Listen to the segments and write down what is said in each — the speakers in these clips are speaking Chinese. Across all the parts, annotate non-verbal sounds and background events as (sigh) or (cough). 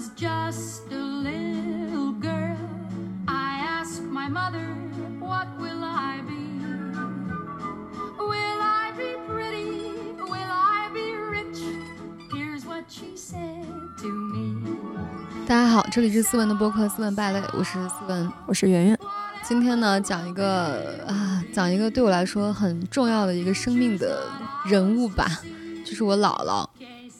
was just a little girl, I asked my mother, What will I be? Will I be pretty? Will I be rich? Here's what she said to me. 大家好，这里是思文的播客《思文败类》，我是思文。我是圆圆。今天呢，讲一个啊，讲一个对我来说很重要的一个生命的人物吧，就是我姥姥。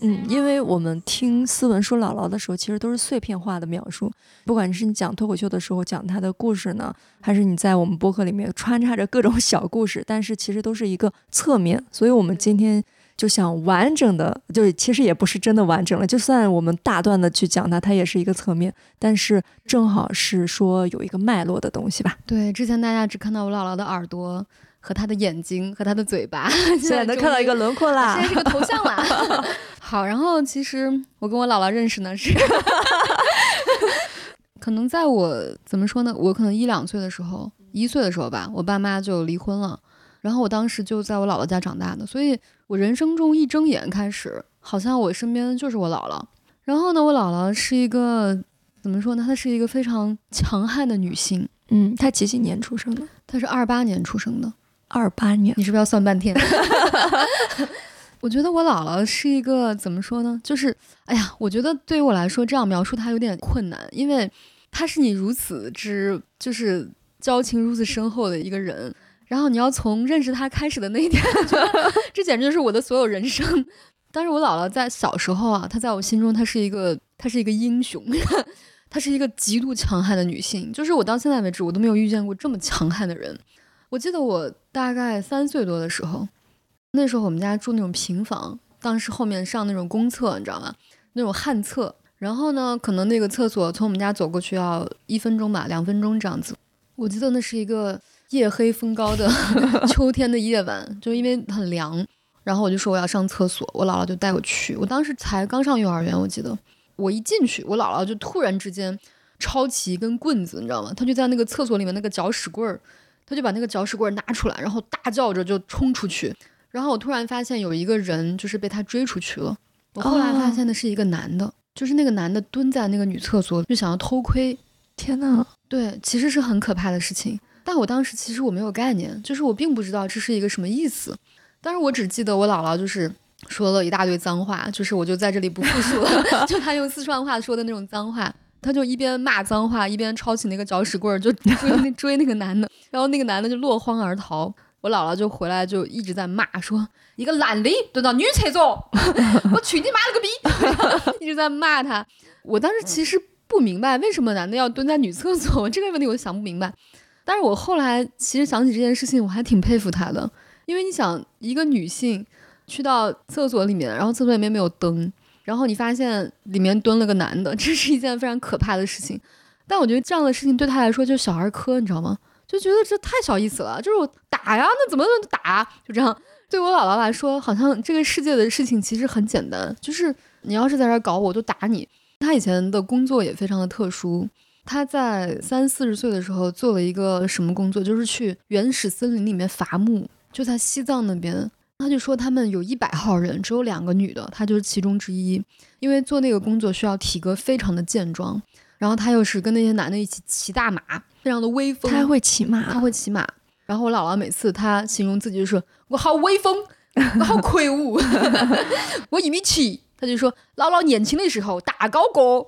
嗯，因为我们听思文说姥姥的时候，其实都是碎片化的描述。不管是你讲脱口秀的时候讲她的故事呢，还是你在我们播客里面穿插着各种小故事，但是其实都是一个侧面。所以我们今天就想完整的，就是其实也不是真的完整了。就算我们大段的去讲它，它也是一个侧面，但是正好是说有一个脉络的东西吧。对，之前大家只看到我姥姥的耳朵和她的眼睛和她的嘴巴，(laughs) 现在能看到一个轮廓啦，现在是个头像啦。(laughs) (laughs) 好，然后其实我跟我姥姥认识呢是，可能在我怎么说呢，我可能一两岁的时候，一岁的时候吧，我爸妈就离婚了，然后我当时就在我姥姥家长大的，所以我人生中一睁眼开始，好像我身边就是我姥姥。然后呢，我姥姥是一个怎么说呢？她是一个非常强悍的女性。嗯，她几几年出生的？她是二八年出生的。二八年，你是不是要算半天？(laughs) 我觉得我姥姥是一个怎么说呢？就是，哎呀，我觉得对于我来说，这样描述她有点困难，因为她是你如此之就是交情如此深厚的一个人，然后你要从认识她开始的那一天，(laughs) 这简直就是我的所有人生。但是我姥姥在小时候啊，她在我心中，她是一个，她是一个英雄，(laughs) 她是一个极度强悍的女性。就是我到现在为止，我都没有遇见过这么强悍的人。我记得我大概三岁多的时候，那时候我们家住那种平房，当时后面上那种公厕，你知道吗？那种旱厕。然后呢，可能那个厕所从我们家走过去要一分钟吧，两分钟这样子。我记得那是一个夜黑风高的 (laughs) 秋天的夜晚，就因为很凉。然后我就说我要上厕所，我姥姥就带我去。我当时才刚上幼儿园，我记得我一进去，我姥姥就突然之间抄起一根棍子，你知道吗？她就在那个厕所里面那个搅屎棍儿。他就把那个搅屎棍儿拿出来，然后大叫着就冲出去。然后我突然发现有一个人就是被他追出去了。我后来发现的是一个男的，就是那个男的蹲在那个女厕所就想要偷窥。天呐，对，其实是很可怕的事情。但我当时其实我没有概念，就是我并不知道这是一个什么意思。但是我只记得我姥姥就是说了一大堆脏话，就是我就在这里不复述了，(laughs) 就他用四川话说的那种脏话。他就一边骂脏话，一边抄起那个搅屎棍儿就追 (laughs) 那追那个男的，然后那个男的就落荒而逃。我姥姥就回来就一直在骂，说一个男的蹲到女厕所，(laughs) 我去你妈了个逼！(laughs) 一直在骂他。我当时其实不明白为什么男的要蹲在女厕所，这个问题我想不明白。但是我后来其实想起这件事情，我还挺佩服他的，因为你想一个女性去到厕所里面，然后厕所里面没有灯。然后你发现里面蹲了个男的，(laughs) 这是一件非常可怕的事情。但我觉得这样的事情对他来说就小儿科，你知道吗？就觉得这太小意思了，就是我打呀，那怎么能打？就这样。对我姥姥来说，好像这个世界的事情其实很简单，就是你要是在这儿搞我，就打你。他以前的工作也非常的特殊，他在三四十岁的时候做了一个什么工作，就是去原始森林里面伐木，就在西藏那边。他就说他们有一百号人，只有两个女的，她就是其中之一。因为做那个工作需要体格非常的健壮，然后他又是跟那些男的一起骑大马，非常的威风。他还会骑马，他会骑马。然后我姥姥每次她形容自己就说我好威风，我好魁梧，(laughs) 我一米七。他就说姥姥年轻的时候大高个，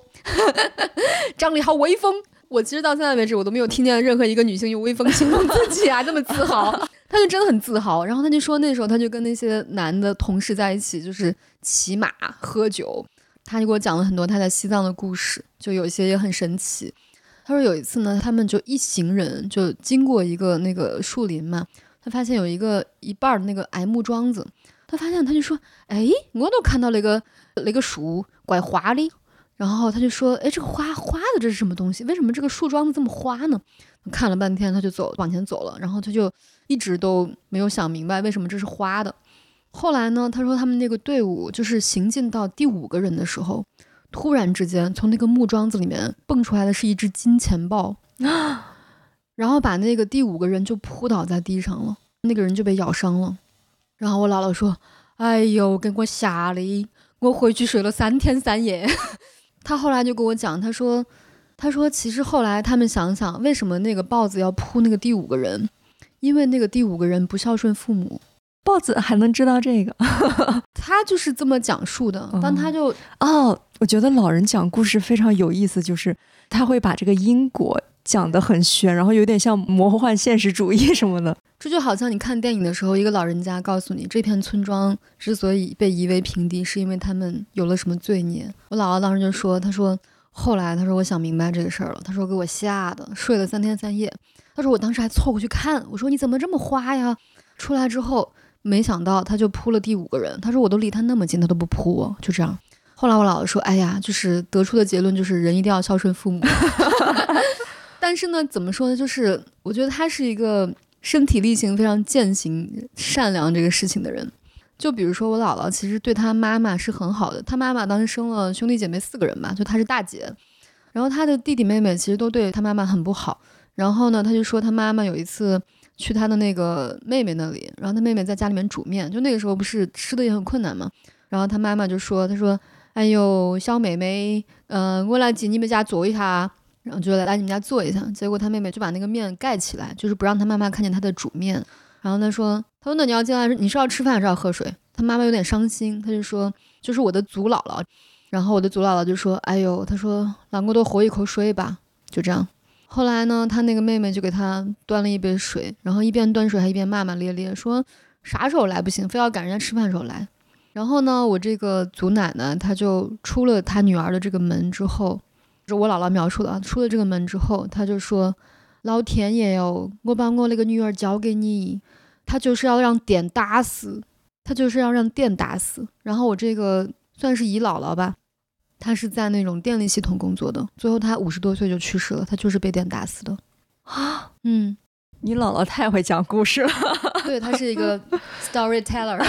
长得好威风。我其实到现在为止，我都没有听见任何一个女性用威风形容自己啊，这么自豪。他就真的很自豪。然后他就说，那时候他就跟那些男的同事在一起，就是骑马喝酒。他就给我讲了很多他在西藏的故事，就有一些也很神奇。他说有一次呢，他们就一行人就经过一个那个树林嘛，他发现有一个一半的那个矮木桩子，他发现他就说，哎，我都看到了一个那个树怪花的。然后他就说：“哎，这个花花的这是什么东西？为什么这个树桩子这么花呢？”看了半天，他就走往前走了。然后他就一直都没有想明白为什么这是花的。后来呢，他说他们那个队伍就是行进到第五个人的时候，突然之间从那个木桩子里面蹦出来的是一只金钱豹，(gasps) 然后把那个第五个人就扑倒在地上了，那个人就被咬伤了。然后我姥姥说：“哎呦，给我吓的，我回去睡了三天三夜。(laughs) ”他后来就跟我讲，他说，他说其实后来他们想想，为什么那个豹子要扑那个第五个人？因为那个第五个人不孝顺父母。豹子还能知道这个？(laughs) 他就是这么讲述的，但他就哦，我觉得老人讲故事非常有意思，就是他会把这个因果讲得很玄，然后有点像魔幻现实主义什么的。这就好像你看电影的时候，一个老人家告诉你，这片村庄之所以被夷为平地，是因为他们有了什么罪孽。我姥姥当时就说：“她说后来，她说我想明白这个事儿了。她说给我吓的睡了三天三夜。她说我当时还凑过去看，我说你怎么这么花呀？出来之后。”没想到他就扑了第五个人。他说我都离他那么近，他都不扑我，就这样。后来我姥姥说：“哎呀，就是得出的结论就是人一定要孝顺父母。(laughs) ”但是呢，怎么说呢？就是我觉得他是一个身体力行非常践行善良这个事情的人。就比如说我姥姥，其实对他妈妈是很好的。他妈妈当时生了兄弟姐妹四个人吧，就她是大姐，然后她的弟弟妹妹其实都对她妈妈很不好。然后呢，她就说她妈妈有一次。去他的那个妹妹那里，然后他妹妹在家里面煮面，就那个时候不是吃的也很困难嘛。然后他妈妈就说：“他说，哎呦，小妹妹，嗯，我来进你们家坐一下。”然后就来来你们家坐一下。结果他妹妹就把那个面盖起来，就是不让他妈妈看见他的煮面。然后他说：“他说那你要进来，你是要吃饭还是要喝水？”他妈妈有点伤心，他就说：“就是我的祖姥姥。”然后我的祖姥姥就说：“哎呦，他说让我多喝一口水吧。”就这样。后来呢，他那个妹妹就给他端了一杯水，然后一边端水还一边骂骂咧咧，说啥时候来不行，非要赶人家吃饭时候来。然后呢，我这个祖奶奶，她就出了她女儿的这个门之后，是我姥姥描述的啊，出了这个门之后，她就说：“老天爷哟，我把我那个女儿交给你，她就是要让店打死，她就是要让店打死。”然后我这个算是姨姥姥吧。他是在那种电力系统工作的，最后他五十多岁就去世了，他就是被电打死的啊。嗯，你姥姥太会讲故事了，对他是一个 (laughs) storyteller，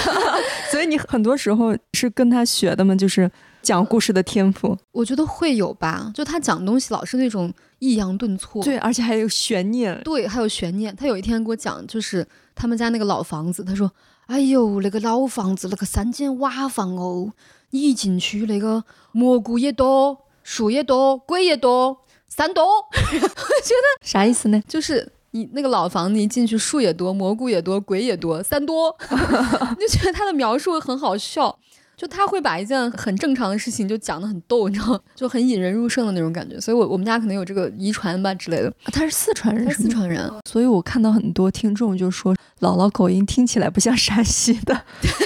所以你很多时候是跟他学的吗？就是讲故事的天赋，我觉得会有吧。就他讲东西老是那种抑扬顿挫，对，而且还有悬念，对，还有悬念。他有一天给我讲，就是他们家那个老房子，他说：“哎呦，那个老房子，那个三间瓦房哦。”你一进去，那个蘑菇也多，树也多，鬼也多，三多。我 (laughs) 觉得啥意思呢？就是你那个老房子一进去，树也多，蘑菇也多，鬼也多，三多。你 (laughs) 就觉得他的描述很好笑，就他会把一件很正常的事情就讲得很逗，你知道，就很引人入胜的那种感觉。所以，我我们家可能有这个遗传吧之类的。他是四川人，四川人。所以我看到很多听众就说，姥姥口音听起来不像陕西的。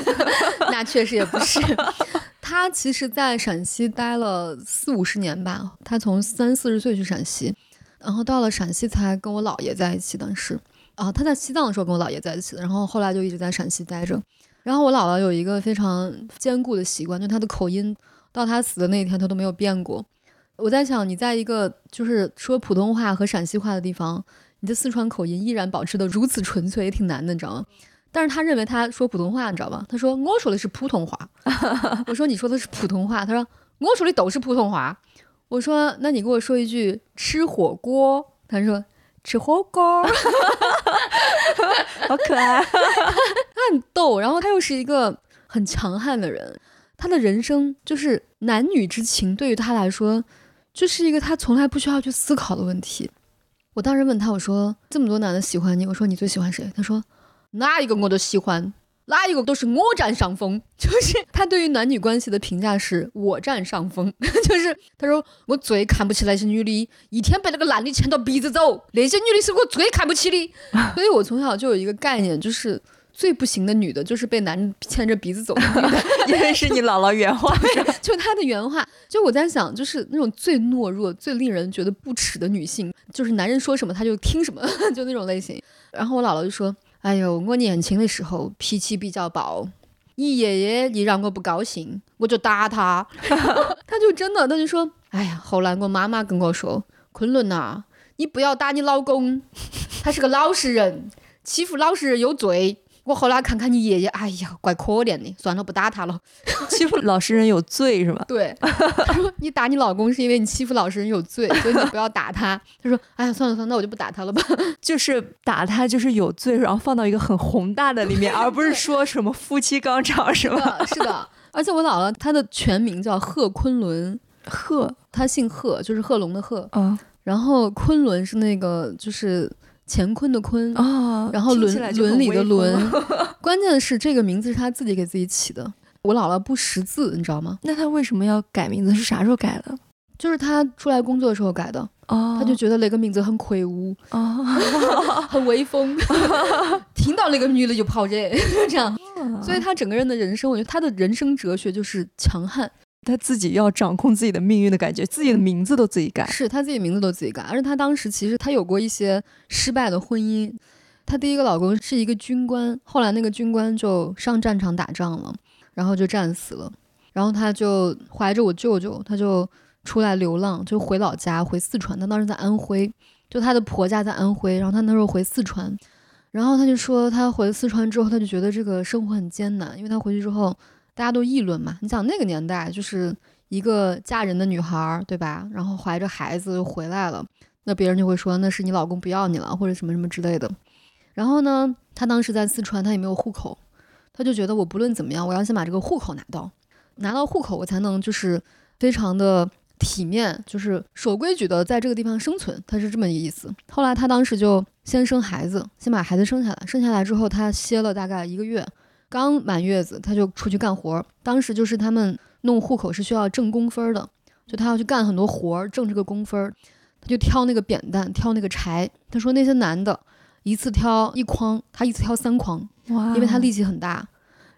(laughs) 那确实也不是。(laughs) 他其实，在陕西待了四五十年吧。他从三四十岁去陕西，然后到了陕西才跟我姥爷在一起。当时，啊，他在西藏的时候跟我姥爷在一起的，然后后来就一直在陕西待着。然后我姥姥有一个非常坚固的习惯，就她的口音到她死的那一天，她都没有变过。我在想，你在一个就是说普通话和陕西话的地方，你的四川口音依然保持的如此纯粹，也挺难的，你知道吗？但是他认为他说普通话，你知道吗？他说我说的是普通话。(laughs) 我说你说的是普通话。他说我说的都是普通话。我说那你给我说一句吃火锅。他说吃火锅，(laughs) 好可爱，他很逗。然后他又是一个很强悍的人，他的人生就是男女之情，对于他来说就是一个他从来不需要去思考的问题。我当时问他，我说这么多男的喜欢你，我说你最喜欢谁？他说。哪一个我都喜欢，哪一个都是我占上风。(laughs) 就是他对于男女关系的评价是我占上风。(laughs) 就是他说我最看不起那些女的，一天被那个男的牵到鼻子走，那些女的是我最看不起的。(laughs) 所以我从小就有一个概念，就是最不行的女的，就是被男牵着鼻子走的女的。(laughs) 因为是你姥姥原话，(laughs) 就她的原话。就我在想，就是那种最懦弱、最令人觉得不耻的女性，就是男人说什么她就听什么，(laughs) 就那种类型。然后我姥姥就说。哎呦，我年轻的时候脾气比较暴，你爷爷一让我不高兴，我就打他，他就真的，他就说，哎呀，后来我妈妈跟我说，昆仑呐，你不要打你老公，他是个老实人，欺负老实人有罪。我后来看看你爷爷，哎呀，怪可怜的，算了，不打他了。(laughs) 欺负老实人有罪是吧？对，他说你打你老公是因为你欺负老实人有罪，(laughs) 所以你不要打他。他说，哎呀，算了算了，那我就不打他了吧。(laughs) 就是打他就是有罪，然后放到一个很宏大的里面，而不是说什么夫妻纲常是吧？是的，而且我姥姥她的全名叫贺昆仑，贺她姓贺，就是贺龙的贺。嗯然后昆仑是那个就是乾坤的坤，啊，然后伦伦理的伦。(laughs) 关键是这个名字是他自己给自己起的。我姥姥不识字，你知道吗？那他为什么要改名字？是啥时候改的？就是他出来工作的时候改的，哦，他就觉得那个名字很魁梧，哦，(laughs) 很威风，(laughs) 听到那个女的就跑这，这样。所以他整个人的人生，我觉得他的人生哲学就是强悍，他自己要掌控自己的命运的感觉，自己的名字都自己改。是他自己名字都自己改。而且他当时其实他有过一些失败的婚姻，他第一个老公是一个军官，后来那个军官就上战场打仗了，然后就战死了，然后他就怀着我舅舅，他就出来流浪，就回老家，回四川。他当时在安徽，就他的婆家在安徽，然后他那时候回四川，然后他就说他回四川之后，他就觉得这个生活很艰难，因为他回去之后大家都议论嘛。你想那个年代就是一个嫁人的女孩儿，对吧？然后怀着孩子又回来了，那别人就会说那是你老公不要你了，或者什么什么之类的。然后呢，她当时在四川，她也没有户口，她就觉得我不论怎么样，我要先把这个户口拿到，拿到户口我才能就是非常的体面，就是守规矩的在这个地方生存，他是这么一个意思。后来他当时就先生孩子，先把孩子生下来，生下来之后他歇了大概一个月，刚满月子他就出去干活儿。当时就是他们弄户口是需要挣工分儿的，就他要去干很多活儿，挣这个工分儿。他就挑那个扁担，挑那个柴。他说那些男的一次挑一筐，他一次挑三筐，哇因为他力气很大。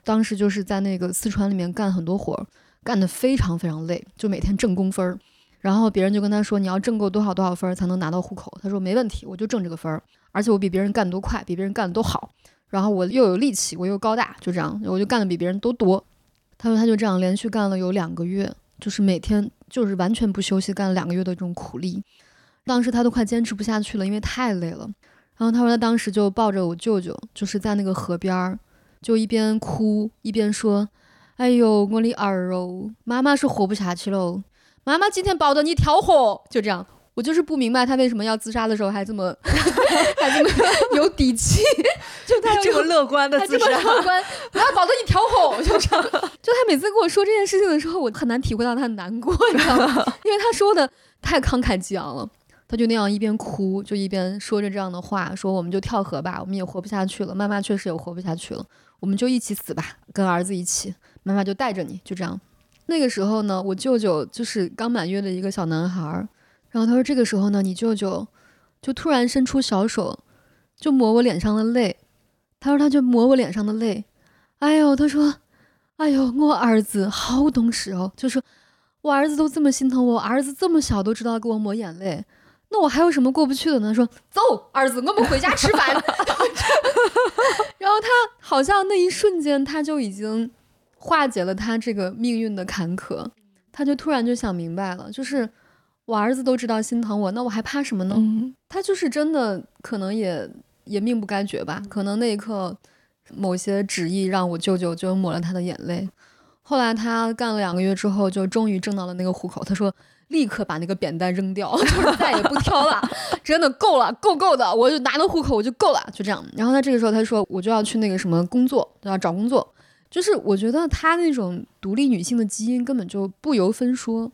当时就是在那个四川里面干很多活儿，干得非常非常累，就每天挣工分儿。然后别人就跟他说：“你要挣够多少多少分儿才能拿到户口？”他说：“没问题，我就挣这个分儿，而且我比别人干得都快，比别人干得都好。然后我又有力气，我又高大，就这样，我就干的比别人都多。”他说他就这样连续干了有两个月，就是每天就是完全不休息干了两个月的这种苦力。当时他都快坚持不下去了，因为太累了。然后他说他当时就抱着我舅舅，就是在那个河边儿，就一边哭一边说：“哎呦，我的儿哦，妈妈是活不下去喽，妈妈今天抱着你跳河。”就这样，我就是不明白他为什么要自杀的时候还这么 (laughs) 还这么 (laughs) 有底气，(laughs) 就他这么乐观的他这么自杀，乐观，我要保证你调哄，就这样。就他每次跟我说这件事情的时候，我很难体会到他的难过，你知道吗？因为他说的太慷慨激昂了。他就那样一边哭，就一边说着这样的话，说我们就跳河吧，我们也活不下去了。妈妈确实也活不下去了，我们就一起死吧，跟儿子一起，妈妈就带着你，就这样。那个时候呢，我舅舅就是刚满月的一个小男孩儿，然后他说这个时候呢，你舅舅就突然伸出小手，就抹我脸上的泪。他说他就抹我脸上的泪，哎呦，他说，哎呦，我儿子好懂事哦，就说我儿子都这么心疼我，我儿子这么小都知道给我抹眼泪，那我还有什么过不去的呢？说走，儿子，我们回家吃饭。(laughs) 然后他好像那一瞬间他就已经化解了他这个命运的坎坷，他就突然就想明白了，就是我儿子都知道心疼我，那我还怕什么呢？嗯，他就是真的可能也也命不该绝吧，可能那一刻某些旨意让我舅舅就抹了他的眼泪。后来他干了两个月之后，就终于挣到了那个户口。他说立刻把那个扁担扔掉，(laughs) 就是再也不挑了，(laughs) 真的够了，够够的，我就拿到户口我就够了，就这样。然后他这个时候他说我就要去那个什么工作，就要找工作。就是我觉得他那种独立女性的基因根本就不由分说，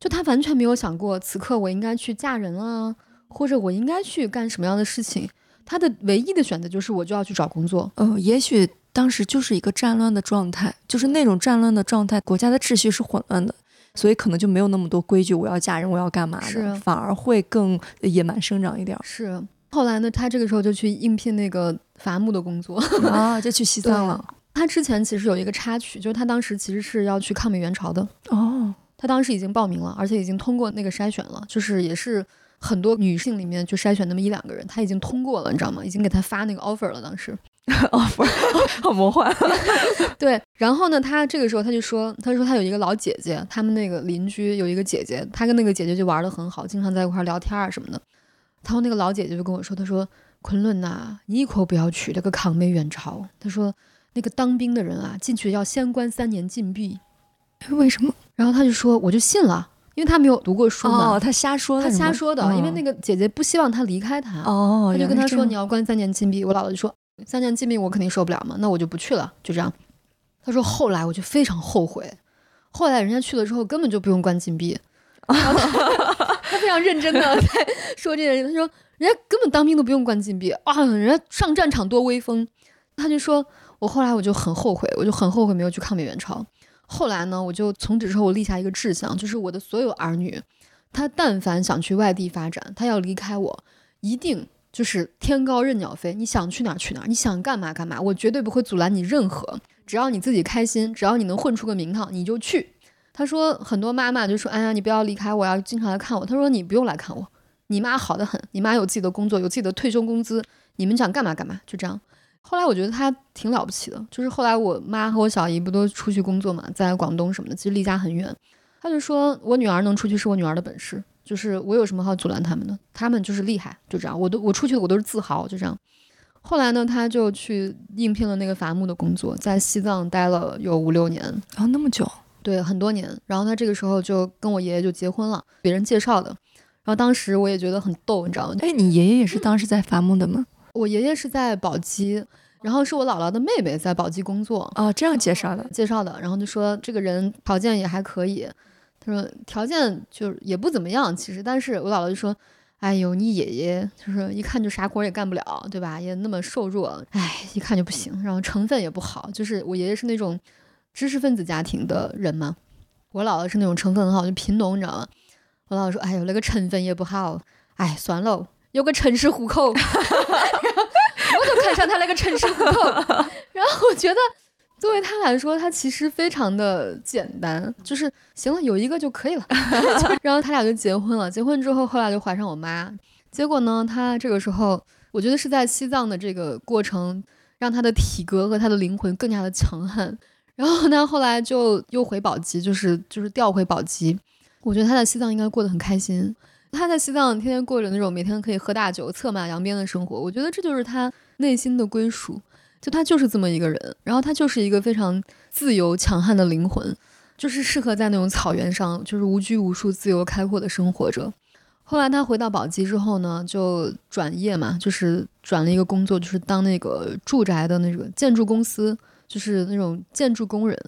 就他完全没有想过此刻我应该去嫁人啊，或者我应该去干什么样的事情。他的唯一的选择就是我就要去找工作。呃，也许当时就是一个战乱的状态，就是那种战乱的状态，国家的秩序是混乱的，所以可能就没有那么多规矩，我要嫁人，我要干嘛是的，反而会更野蛮生长一点儿是后来呢，他这个时候就去应聘那个伐木的工作。(laughs) 啊，就去西藏了。他之前其实有一个插曲，就是他当时其实是要去抗美援朝的。哦，她当时已经报名了，而且已经通过那个筛选了，就是也是很多女性里面就筛选那么一两个人，她已经通过了，你知道吗？已经给她发那个 offer 了，当时。(laughs) offer，(laughs) 好魔幻。(laughs) 对，然后呢，她这个时候她就说，她说她有一个老姐姐，他们那个邻居有一个姐姐，她跟那个姐姐就玩的很好，经常在一块儿聊天啊什么的。然后那个老姐姐就跟我说，她说昆仑呐、你以后不要娶这个抗美援朝。她说那个当兵的人啊，进去要先关三年禁闭。为什么？然后他就说，我就信了，因为他没有读过书嘛，哦，他瞎说的她，瞎说的，因为那个个姐姐不希望他离开他。哦，他就跟他说：“你要要关三年禁闭。”我姥姥就说：“三年禁闭我肯定受不了嘛，那我就不去了。”就这样。他说：“后来我就非常后悔，后来人家去了之后根本就不用关禁闭，(laughs) 然后他他非常认真的在说这件事，他说人家根本当兵都不用关禁闭啊，人家上战场多威风。他就说，我后来我就很后悔，我就很后悔没有去抗美援朝。后来呢，我就从此之后我立下一个志向，就是我的所有儿女，他但凡想去外地发展，他要离开我，一定就是天高任鸟飞，你想去哪儿去哪儿，你想干嘛干嘛，我绝对不会阻拦你任何，只要你自己开心，只要你能混出个名堂，你就去。他说很多妈妈就说，哎呀，你不要离开我，要经常来看我。他说你不用来看我，你妈好的很，你妈有自己的工作，有自己的退休工资，你们想干嘛干嘛，就这样。后来我觉得他挺了不起的，就是后来我妈和我小姨不都出去工作嘛，在广东什么的，其实离家很远。他就说我女儿能出去是我女儿的本事，就是我有什么好阻拦他们的？他们就是厉害，就这样。我都我出去我都是自豪，就这样。后来呢，他就去应聘了那个伐木的工作，在西藏待了有五六年，然后那么久，对，很多年。然后他这个时候就跟我爷爷就结婚了，别人介绍的。然后当时我也觉得很逗，你知道吗？哎，你爷爷也是当时在伐木的吗？我爷爷是在宝鸡，然后是我姥姥的妹妹在宝鸡工作哦，这样介绍的。介绍的，然后就说这个人条件也还可以，他说条件就也不怎么样，其实，但是我姥姥就说，哎呦，你爷爷就是一看就啥活也干不了，对吧？也那么瘦弱，哎，一看就不行，然后成分也不好，就是我爷爷是那种知识分子家庭的人嘛，我姥姥是那种成分很好，就贫农，你知道吗？我姥姥说，哎呦，那个成分也不好，哎，算了，有个城市户口。(laughs) 我都看上他那个城市户口，然后我觉得，作为他来说，他其实非常的简单，就是行了，有一个就可以了。(laughs) (laughs) 然后他俩就结婚了，结婚之后，后来就怀上我妈。结果呢，他这个时候，我觉得是在西藏的这个过程，让他的体格和他的灵魂更加的强悍。然后他后来就又回宝鸡，就是就是调回宝鸡。我觉得他在西藏应该过得很开心。他在西藏天天过着那种每天可以喝大酒、策马扬鞭的生活，我觉得这就是他内心的归属。就他就是这么一个人，然后他就是一个非常自由强悍的灵魂，就是适合在那种草原上，就是无拘无束、自由开阔的生活着。后来他回到宝鸡之后呢，就转业嘛，就是转了一个工作，就是当那个住宅的那个建筑公司，就是那种建筑工人，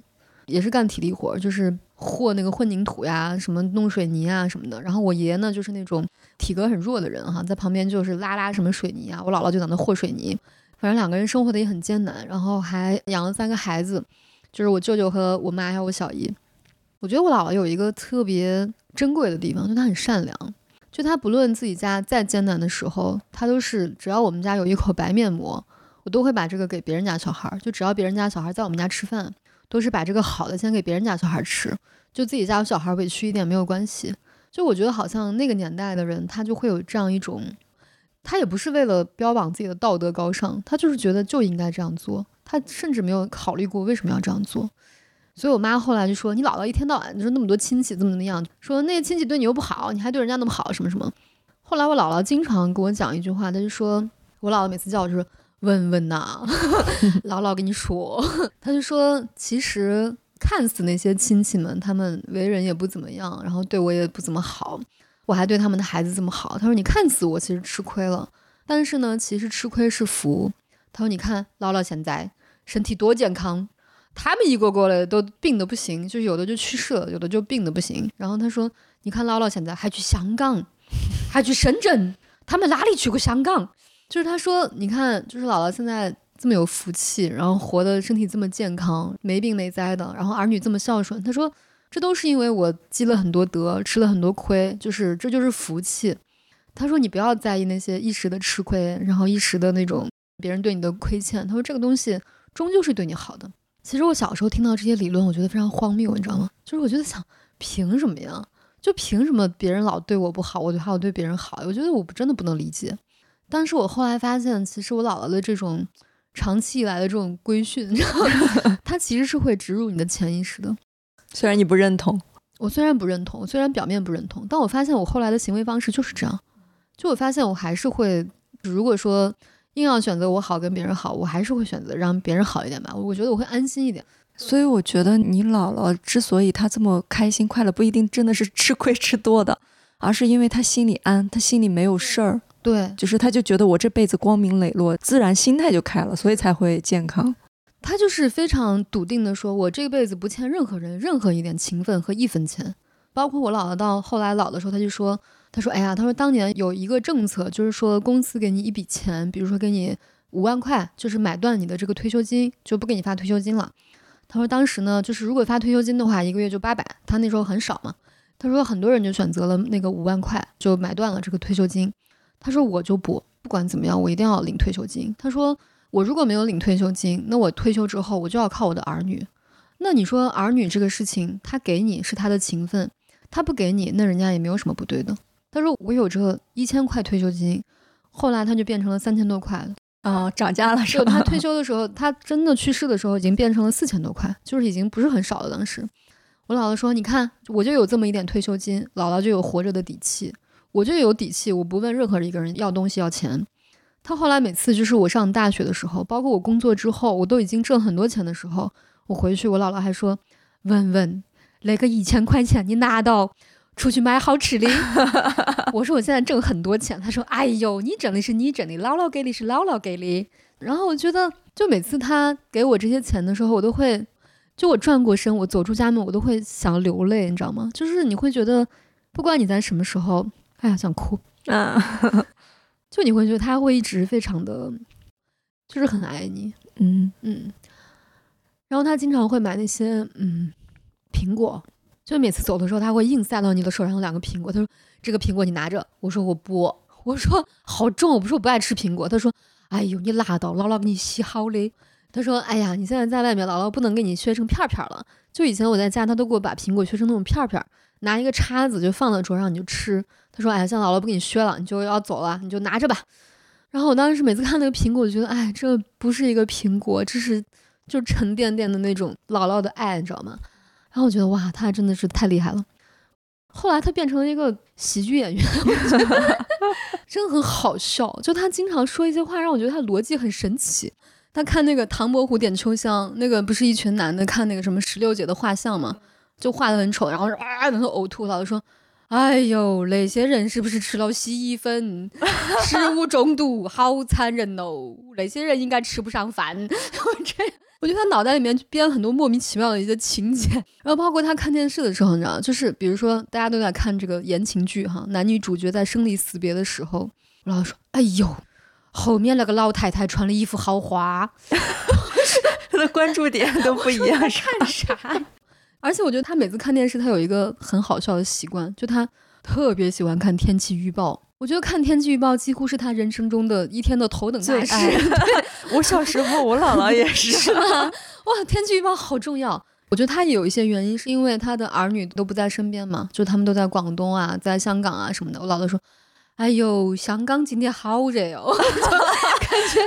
也是干体力活，就是。和那个混凝土呀，什么弄水泥啊什么的。然后我爷爷呢，就是那种体格很弱的人哈，在旁边就是拉拉什么水泥啊。我姥姥就在那和水泥，反正两个人生活的也很艰难。然后还养了三个孩子，就是我舅舅和我妈还有我小姨。我觉得我姥姥有一个特别珍贵的地方，就她很善良。就她不论自己家再艰难的时候，她都是只要我们家有一口白面馍，我都会把这个给别人家小孩。就只要别人家小孩在我们家吃饭。都是把这个好的先给别人家小孩吃，就自己家有小孩委屈一点没有关系。就我觉得好像那个年代的人，他就会有这样一种，他也不是为了标榜自己的道德高尚，他就是觉得就应该这样做，他甚至没有考虑过为什么要这样做。所以我妈后来就说：“你姥姥一天到晚就是那么多亲戚怎么怎么样，说那些亲戚对你又不好，你还对人家那么好什么什么。”后来我姥姥经常跟我讲一句话，她就说我姥姥每次叫我就说。问问呐，(laughs) 姥姥跟你说，(laughs) 他就说，其实看似那些亲戚们，他们为人也不怎么样，然后对我也不怎么好，我还对他们的孩子这么好。他说，你看似我其实吃亏了，但是呢，其实吃亏是福。他说，你看姥姥现在身体多健康，他们一个个的都病得不行，就有的就去世了，有的就病得不行。然后他说，你看姥姥现在还去香港，还去深圳，他们哪里去过香港？就是他说，你看，就是姥姥现在这么有福气，然后活的身体这么健康，没病没灾的，然后儿女这么孝顺。他说，这都是因为我积了很多德，吃了很多亏，就是这就是福气。他说，你不要在意那些一时的吃亏，然后一时的那种别人对你的亏欠。他说，这个东西终究是对你好的。其实我小时候听到这些理论，我觉得非常荒谬，你知道吗？就是我觉得想，凭什么呀？就凭什么别人老对我不好，我就还要对别人好？我觉得我真的不能理解。但是我后来发现，其实我姥姥的这种长期以来的这种规训，(laughs) 它其实是会植入你的潜意识的。虽然你不认同，我虽然不认同，虽然表面不认同，但我发现我后来的行为方式就是这样。就我发现，我还是会，如果说硬要选择我好跟别人好，我还是会选择让别人好一点吧。我觉得我会安心一点。所以我觉得你姥姥之所以她这么开心快乐，不一定真的是吃亏吃多的，而是因为她心里安，她心里没有事儿。对，就是他，就觉得我这辈子光明磊落，自然心态就开了，所以才会健康。他就是非常笃定的说，我这辈子不欠任何人任何一点情分和一分钱，包括我姥姥到后来老的时候，他就说，他说，哎呀，他说当年有一个政策，就是说公司给你一笔钱，比如说给你五万块，就是买断你的这个退休金，就不给你发退休金了。他说当时呢，就是如果发退休金的话，一个月就八百，他那时候很少嘛。他说很多人就选择了那个五万块，就买断了这个退休金。她说我就不，不管怎么样，我一定要领退休金。他说我如果没有领退休金，那我退休之后我就要靠我的儿女。那你说儿女这个事情，他给你是他的情分，他不给你，那人家也没有什么不对的。他说我有这一千块退休金，后来他就变成了三千多块了。啊，涨价了是就吧？他退休的时候，他真的去世的时候已经变成了四千多块，就是已经不是很少了。当时我姥姥说：“你看，我就有这么一点退休金，姥姥就有活着的底气，我就有底气，我不问任何一个人要东西要钱。”他后来每次就是我上大学的时候，包括我工作之后，我都已经挣很多钱的时候，我回去，我姥姥还说：“问问来个一千块钱你拿到出去买好吃的。(laughs) ”我说：“我现在挣很多钱。”他说：“哎呦，你挣的是你挣的，姥姥给的是姥姥给的。”然后我觉得，就每次他给我这些钱的时候，我都会，就我转过身，我走出家门，我都会想流泪，你知道吗？就是你会觉得，不管你在什么时候，哎呀，想哭，啊 (laughs) 就你会觉得他会一直非常的，就是很爱你，嗯嗯。然后他经常会买那些嗯苹果，就每次走的时候，他会硬塞到你的手上有两个苹果。他说：“这个苹果你拿着。”我说：“我不。”我说：“好重。”我不是我不爱吃苹果。他说：“哎呦，你拉倒，姥姥给你洗好嘞。”他说：“哎呀，你现在在外面，姥姥不能给你削成片儿片儿了。就以前我在家，他都给我把苹果削成那种片儿片儿，拿一个叉子就放在桌上你就吃。他说：“哎呀，现在姥姥不给你削了，你就要走了，你就拿着吧。”然后我当时每次看那个苹果，我觉得，哎，这不是一个苹果，这是就沉甸甸的那种姥姥的爱，你知道吗？然后我觉得哇，他真的是太厉害了。后来他变成了一个喜剧演员，我觉得真的很好笑。就他经常说一些话，让我觉得他逻辑很神奇。他看那个唐伯虎点秋香，那个不是一群男的看那个什么石榴姐的画像吗？就画的很丑，然后啊，然后呕吐。姥姥说：“哎呦，那些人是不是吃了洗衣粉，食物中毒，好残忍哦！那些人应该吃不上饭。(laughs) ”我这。我觉得他脑袋里面编了很多莫名其妙的一些情节，然后包括他看电视的时候，你知道，就是比如说大家都在看这个言情剧哈，男女主角在生离死别的时候，然后说：“哎呦，后面那个老太太穿的衣服好花。(laughs) 他的关注点都不一样，是 (laughs) 看啥？而且我觉得他每次看电视，他有一个很好笑的习惯，就他特别喜欢看天气预报。我觉得看天气预报几乎是他人生中的一天的头等大事。我小时候，我姥姥也是。是吗？哇，天气预报好重要。我觉得他也有一些原因，是因为他的儿女都不在身边嘛，就他们都在广东啊，在香港啊什么的。我姥姥说：“哎呦，香港今天好热哦。” (laughs)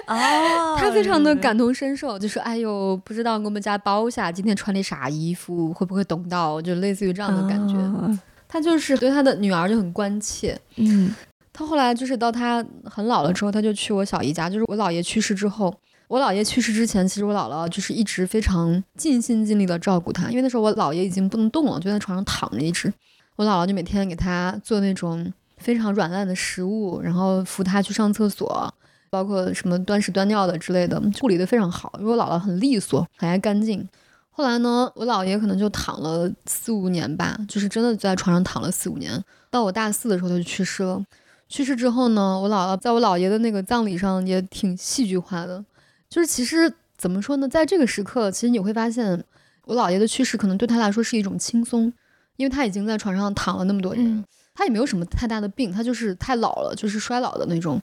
哦他非常的感同身受，就说：“哎呦，不知道我们家包下今天穿的啥衣服，会不会冻到？”就类似于这样的感觉。啊他就是对他的女儿就很关切。嗯他后来就是到他很老了之后，他就去我小姨家。就是我姥爷去世之后，我姥爷去世之前，其实我姥姥就是一直非常尽心尽力的照顾他，因为那时候我姥爷已经不能动了，就在床上躺着一直。我姥姥就每天给他做那种非常软烂的食物，然后扶他去上厕所，包括什么端屎端尿的之类的，处理的非常好。因为我姥姥很利索，很爱干净。后来呢，我姥爷可能就躺了四五年吧，就是真的在床上躺了四五年。到我大四的时候，他就去世了。去世之后呢，我姥姥在我姥爷的那个葬礼上也挺戏剧化的，就是其实怎么说呢，在这个时刻，其实你会发现，我姥爷的去世可能对他来说是一种轻松，因为他已经在床上躺了那么多年，嗯他也没有什么太大的病，他就是太老了，就是衰老的那种。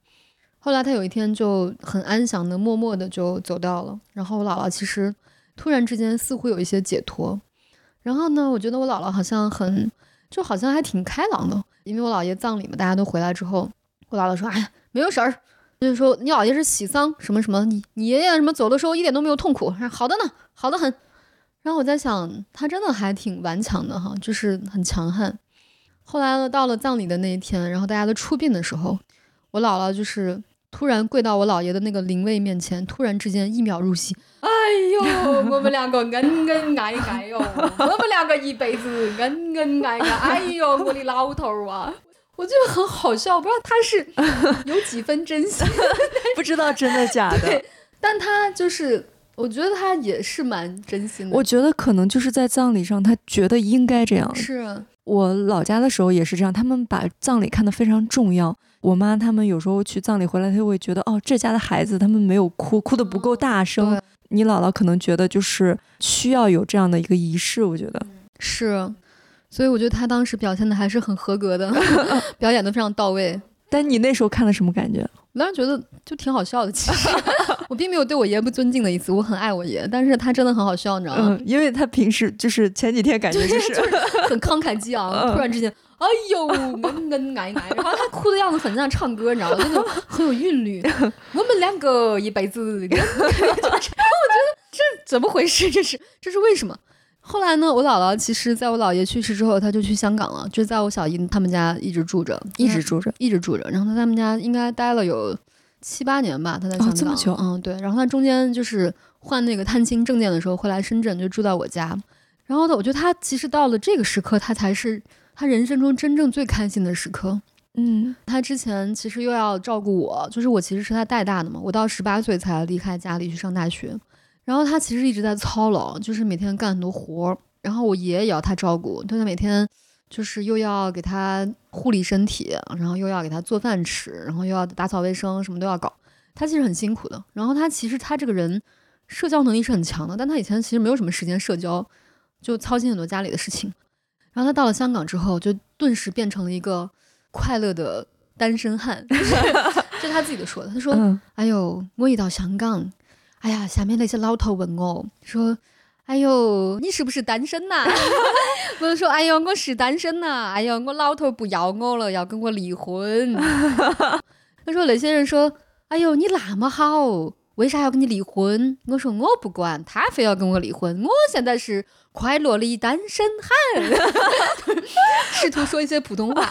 后来他有一天就很安详的、默默的就走掉了。然后我姥姥其实突然之间似乎有一些解脱。然后呢，我觉得我姥姥好像很，就好像还挺开朗的。因为我姥爷葬礼嘛，大家都回来之后，我姥姥说：“哎呀，没有事儿。”就是说你姥爷是喜丧什么什么，你你爷爷什么走的时候一点都没有痛苦，好的呢，好的很。然后我在想，他真的还挺顽强的哈，就是很强悍。后来呢，到了葬礼的那一天，然后大家都出殡的时候，我姥姥就是突然跪到我姥爷的那个灵位面前，突然之间一秒入戏。哎呦，(laughs) 我们两个恩恩爱爱哟，(laughs) 我们两个一辈子恩恩爱爱。哎呦，我的老头儿啊！(laughs) 我觉得很好笑，不知道他是有几分真心，不知道真的假的。但他就是，我觉得他也是蛮真心的。我觉得可能就是在葬礼上，他觉得应该这样。是我老家的时候也是这样，他们把葬礼看得非常重要。我妈他们有时候去葬礼回来，她就会觉得哦，这家的孩子他们没有哭，哭的不够大声。对你姥姥可能觉得就是需要有这样的一个仪式，我觉得。是，所以我觉得她当时表现的还是很合格的，(laughs) 表演的非常到位。但你那时候看了什么感觉？我当时觉得就挺好笑的，其实 (laughs) 我并没有对我爷不尊敬的意思，我很爱我爷，但是他真的很好笑，你知道吗？嗯，因为他平时就是前几天感觉就是很慷慨激昂，(laughs) 嗯突然之间，哎呦，恩恩爱爱，然后他哭的样子很像唱歌，你知道吗？那种很有韵律。(laughs) 我们两个一辈子，(laughs) 我觉得这怎么回事？这是这是为什么？后来呢，我姥姥其实在我姥爷去世之后，他就去香港了，就在我小姨他们家一直住着，一直住着。一直住着。然后他在他们家应该待了有七八年吧，他在香港。哦这么久嗯，对。然后他中间就是换那个探亲证件的时候，会来深圳，就住到我家。然后呢，我觉得他其实到了这个时刻，他才是他人生中真正最开心的时刻。嗯他之前其实又要照顾我，就是我其实是他带大的嘛，我到十八岁才离开家里去上大学。然后他其实一直在操劳，就是每天干很多活儿。然后我爷爷也要他照顾，对他每天就是又要给他护理身体，然后又要给他做饭吃，然后又要打扫卫生，什么都要搞。他其实很辛苦的。然后他其实他这个人社交能力是很强的，但他以前其实没有什么时间社交，就操心很多家里的事情。然后他到了香港之后，就顿时变成了一个快乐的单身汉，(laughs) 就是这是他自己的说的。他说：“嗯哎呦，我一到香港，哎呀，下面那些老头问我说：‘哎呦，你是不是单身呐、(laughs) 我就说：‘哎呦，我是单身呐、哎呦，我老头不要我了，要跟我离婚。’他说那些人说：‘哎呦，你那么好，为啥要跟你离婚？’我说我不管，他非要跟我离婚。我现在是快乐的单身汉，(laughs) 试图说一些普通话，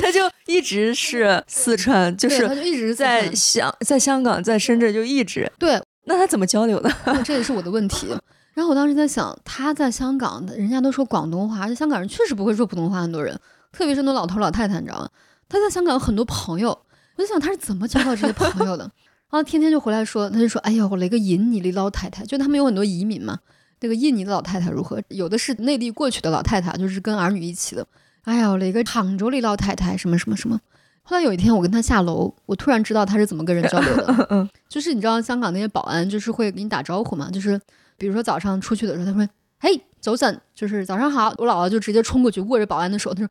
他就一直是四川，就对是他就一直在在香在香港，在深圳就一直。对那他怎么交流的？对，这也是我的问题。然后我当时在想，他在香港，人家都说广东话，而且香港人确实不会说普通话，很多人，特别是那种老头老太太，你知道吗？他在香港有很多朋友，我就想他是怎么交到这些朋友的？然后天天就回来说，他就说：“哎呀，我那个印尼的老太太，就他们有很多移民嘛，那个印尼的老太太如何？有的是内地过去的老太太，就是跟儿女一起的。哎呀，我那个杭州的老太太，什么什么什么。”后来有一天，我跟他下楼，我突然知道他是怎么跟人交流的。(laughs) 嗯 (laughs) 就是你知道香港那些保安就是会给你打招呼嘛，就是比如说早上出去的时候，他说：“嘿，早晨，就是早上好。”我姥姥就直接冲过去握着保安的手，他说：“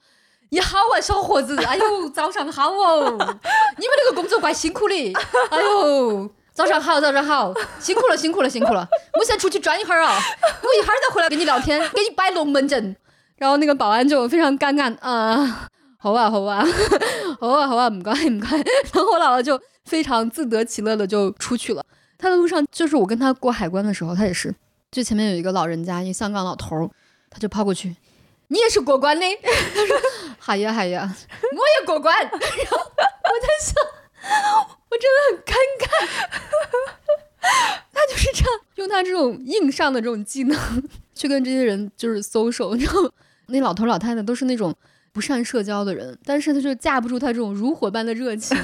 你好啊，小伙子！哎呦，早上好哦！你们那个工作怪辛苦的。哎呦，早上好，早上好，辛苦了，辛苦了，辛苦了。我先出去转一会儿啊，我一会儿再回来跟你聊天，给你摆龙门阵。”然后那个保安就非常尴尬啊。好啊，好啊，好啊，好啊，唔该唔该。然后我姥姥就非常自得其乐的就出去了。他的路上，就是我跟他过海关的时候，他也是，就前面有一个老人家，一个香港老头儿，他就跑过去，你也是过关的？他说，好呀好呀，我也过关。然后我在想，我真的很尴尬。他就是这样，用他这种硬上的这种技能去跟这些人就是 social，然后那老头老太太都是那种。不善社交的人，但是他就架不住他这种如火般的热情。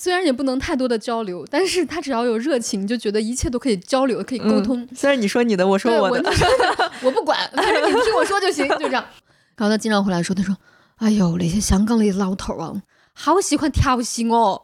虽然也不能太多的交流，但是他只要有热情，就觉得一切都可以交流，可以沟通。嗯虽然你说你的，我说我的，(laughs) 我不管，反正你听我说就行，就这样。(laughs) 然后他经常回来说，他说：“哎呦，那些香港的老头啊，好喜欢调戏我，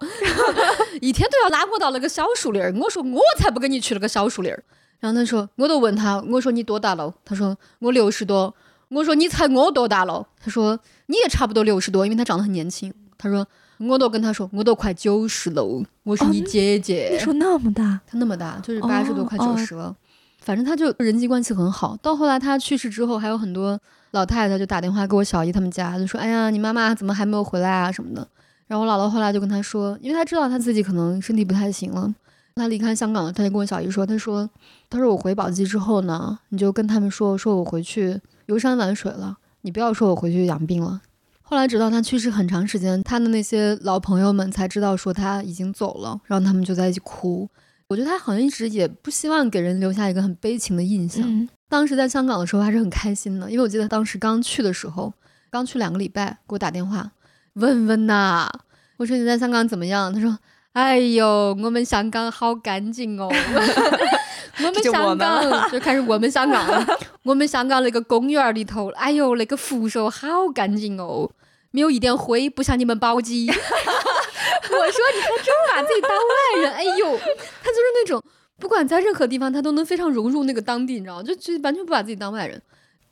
(laughs) 一天都要拉我到那个小树林儿。我说我才不跟你去那个小树林儿。然后他说，我都问他，我说你多大了？他说我六十多。我说你猜我多大了？他说你也差不多六十多，因为他长得很年轻。他说我都跟他说我都快九十了，我是你姐姐。你说那么大，他那么大，就是八十多，快哦九十了。反正他就人际关系很好。到后来他去世之后，还有很多老太太就打电话给我小姨他们家，就说：“哎呀，你妈妈怎么还没有回来啊什么的。”然后我姥姥后来就跟他说，因为他知道他自己可能身体不太行了，他离开香港了，他就跟我小姨说：“他说，他说我回宝鸡之后呢，你就跟他们说，说我回去游山玩水了，你不要说我回去养病了。”后来直到他去世很长时间，他的那些老朋友们才知道说他已经走了，然后他们就在一起哭。我觉得他好像一直也不希望给人留下一个很悲情的印象。嗯当时在香港的时候还是很开心的，因为我记得当时刚去的时候，刚去两个礼拜，给我打电话问问呐，我说你在香港怎么样？他说：“哎呦，我们香港好干净哦。(laughs) ”我们香港 (laughs) 就开始我们香港了。(laughs) 我们香港那个公园儿里头，哎呦，那个扶手好干净哦，没有一点灰，不像你们宝鸡。(laughs) 我说你还真把自己当外人，哎呦，他就是那种不管在任何地方，他都能非常融入那个当地，你知道吗？就就完全不把自己当外人。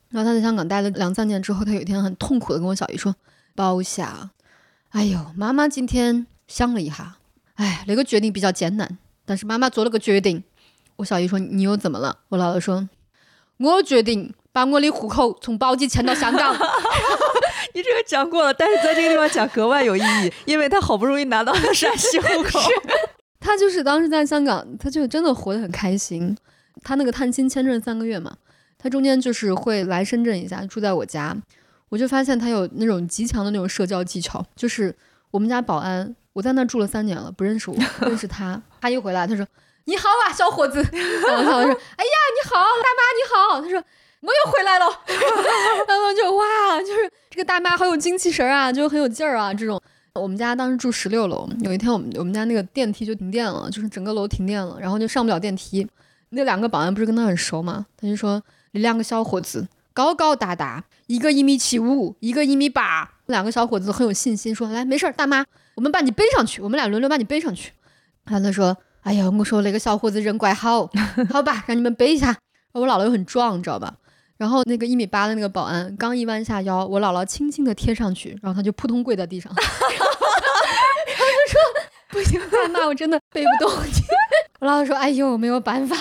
然后他在香港待了两三年之后，他有一天很痛苦的跟我小姨说：“包夏，哎呦，妈妈今天想了一下，哎，那个决定比较艰难，但是妈妈做了个决定。”我小姨说：“你又怎么了？”我姥姥说：“我决定把我的户口从宝鸡迁到香港。(laughs) 你这个讲过了，但是在这个地方讲格外有意义，(laughs) 因为他好不容易拿到了陕西户口。他就是当时在香港，他就真的活得很开心。他那个探亲签证三个月嘛，他中间就是会来深圳一下，住在我家。我就发现他有那种极强的那种社交技巧，就是我们家保安，我在那住了三年了，不认识我，不认识他。他一回来，他说：“你好啊，小伙子。”然后他说：“哎呀，你好，大妈，你好。”他说：“我又回来了。(laughs) ”然后就哇，就是这个大妈好有精气神啊，就很有劲儿啊，这种。我们家当时住十六楼，有一天我们我们家那个电梯就停电了，就是整个楼停电了，然后就上不了电梯。那两个保安不是跟他很熟嘛，他就说那两个小伙子高高大大，一个一米七五，一个一米八，两个小伙子很有信心说来没事儿，大妈，我们把你背上去，我们俩轮流把你背上去。然后他说哎呀，我说那个小伙子人怪好，(laughs) 好吧，让你们背一下。我姥姥又很壮，你知道吧？然后那个一米八的那个保安刚一弯下腰，我姥姥轻轻的贴上去，然后他就扑通跪在地上，(laughs) 然后就说 (laughs) 不行，大妈，我真的背不动你。我姥姥说：“哎呦，没有办法，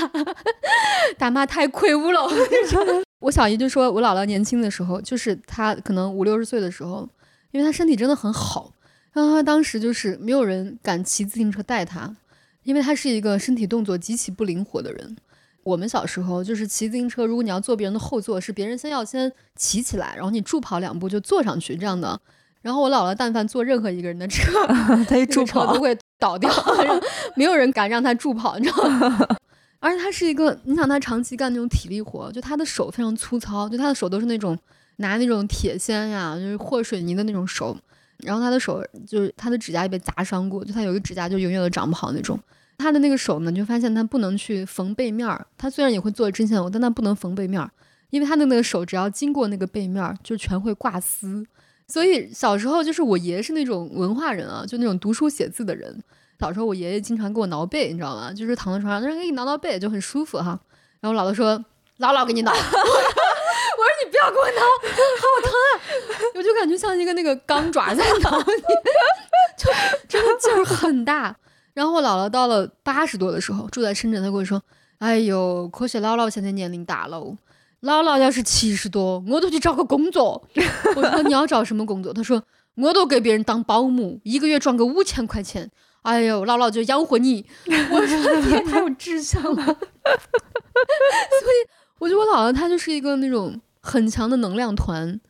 大妈太魁梧了。”我小姨就说，我姥姥年轻的时候，就是她可能五六十岁的时候，因为她身体真的很好，然后她当时就是没有人敢骑自行车带她，因为他是一个身体动作极其不灵活的人。我们小时候就是骑自行车，如果你要坐别人的后座，是别人先要先骑起来，然后你助跑两步就坐上去这样的。然后我姥姥但凡坐任何一个人的车，(laughs) 他一助跑都，会倒掉，(laughs) 没有人敢让他助跑，你知道吗？(laughs) 而且他是一个，你想他长期干那种体力活，就他的手非常粗糙，就他的手都是那种拿那种铁锨呀，就是和水泥的那种手，然后他的手就是他的指甲也被砸伤过，就他有一个指甲就永远都长不好那种。他的那个手呢，就发现他不能去缝背面儿，他虽然也会做针线活，但他不能缝背面儿，因为他的那个手只要经过那个背面儿，就全会挂丝。所以小时候就是我爷是那种文化人啊，就那种读书写字的人。小时候我爷爷经常给我挠背，你知道吗？就是躺在床上，让人给你挠挠背，就很舒服哈。然后我姥姥说：“姥姥给你挠。” (laughs)：“不要给我挠，好疼啊！” (laughs) 我就感觉像一个那个钢爪在挠你，就真的劲儿很大。然后我姥姥到了八十多的时候，住在深圳，她跟我说：“哎呦，可惜姥姥现在年龄大了。姥姥要是七十多，我都去找个工作。”我说：“你要找什么工作？”她说：“我都给别人当保姆，一个月赚个五千块钱。哎呦，姥姥就养活你。”我说：“你太有志向了。”所以我觉得我姥姥她就是一个那种很强的能量团，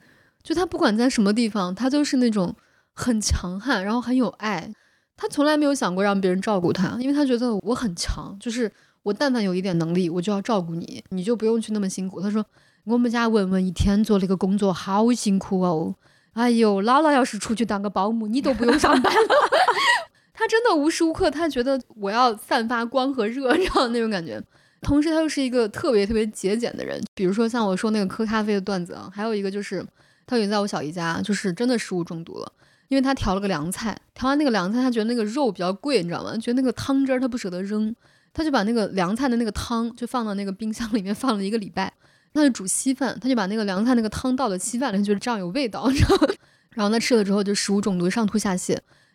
就他不管在什么地方，他都是那种很强悍，然后很有爱。他从来没有想过让别人照顾他，因为他觉得我很强，就是我但凡有一点能力，我就要照顾你，你就不用去那么辛苦。他说我们家文文一天做了一个工作好辛苦哦，哎呦，姥姥要是出去当个保姆，你都不用上班了。(laughs) 他真的无时无刻，他觉得我要散发光和热，这样那种感觉。同时，她又是一个特别特别节俭的人。比如说像我说那个喝咖啡的段子啊，还有一个就是，她有在我小姨家，就是真的食物中毒了。因为他调了个凉菜，调完那个凉菜，他觉得那个肉比较贵，你知道吗？觉得那个汤汁儿他不舍得扔，他就把那个凉菜的那个汤就放到那个冰箱里面放了一个礼拜。他就煮稀饭，他就把那个凉菜那个汤倒到稀饭里，觉得这样有味道，你知道吗？(laughs) 然后他吃了之后就食物中毒，上吐下泻。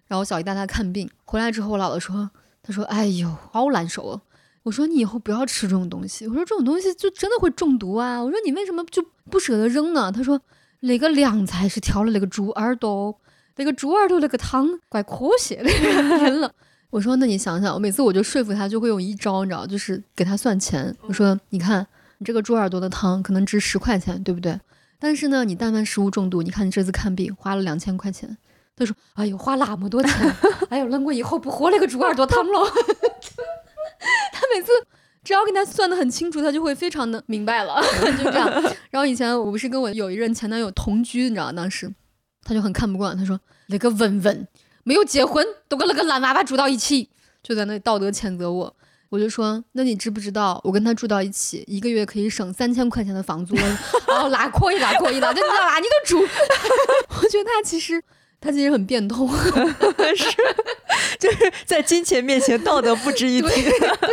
然后我小姨带他看病，回来之后我姥姥说，他说：“哎呦，好难受啊。”我说：“你以后不要吃这种东西。”我说：“这种东西就真的会中毒啊。”我说：“你为什么就不舍得扔呢？”他说：“那个凉菜是调了那个猪耳朵。”那个猪耳朵那个汤怪可惜的，(laughs) 扔了。我说那你想想，我每次我就说服他，就会用一招，你知道，就是给他算钱。我说你看，你这个猪耳朵的汤可能值十块钱，对不对？但是呢，你但凡食物中毒，你看你这次看病花了两千块钱。他说：“哎呦，花那么多钱，(laughs) 哎呦，那我以后不喝那个猪耳朵汤了。” (laughs) (laughs) 他每次只要给他算的很清楚，他就会非常的明白了，(laughs) 就这样。然后以前我不是跟我有一任前男友同居，你知道，当时。他就很看不惯，他说：“那个文文没有结婚，都跟那个懒娃娃住到一起。”就在那里道德谴责我。我就说，那你知不知道我跟他住到一起，一个月可以省三千块钱的房租？然后，拉可以拉可以拉，就你知道哪里都住。(laughs) 我觉得他其实他其实很变通 (laughs) (laughs) 是，(laughs) 就是在金钱面前道德不值一提。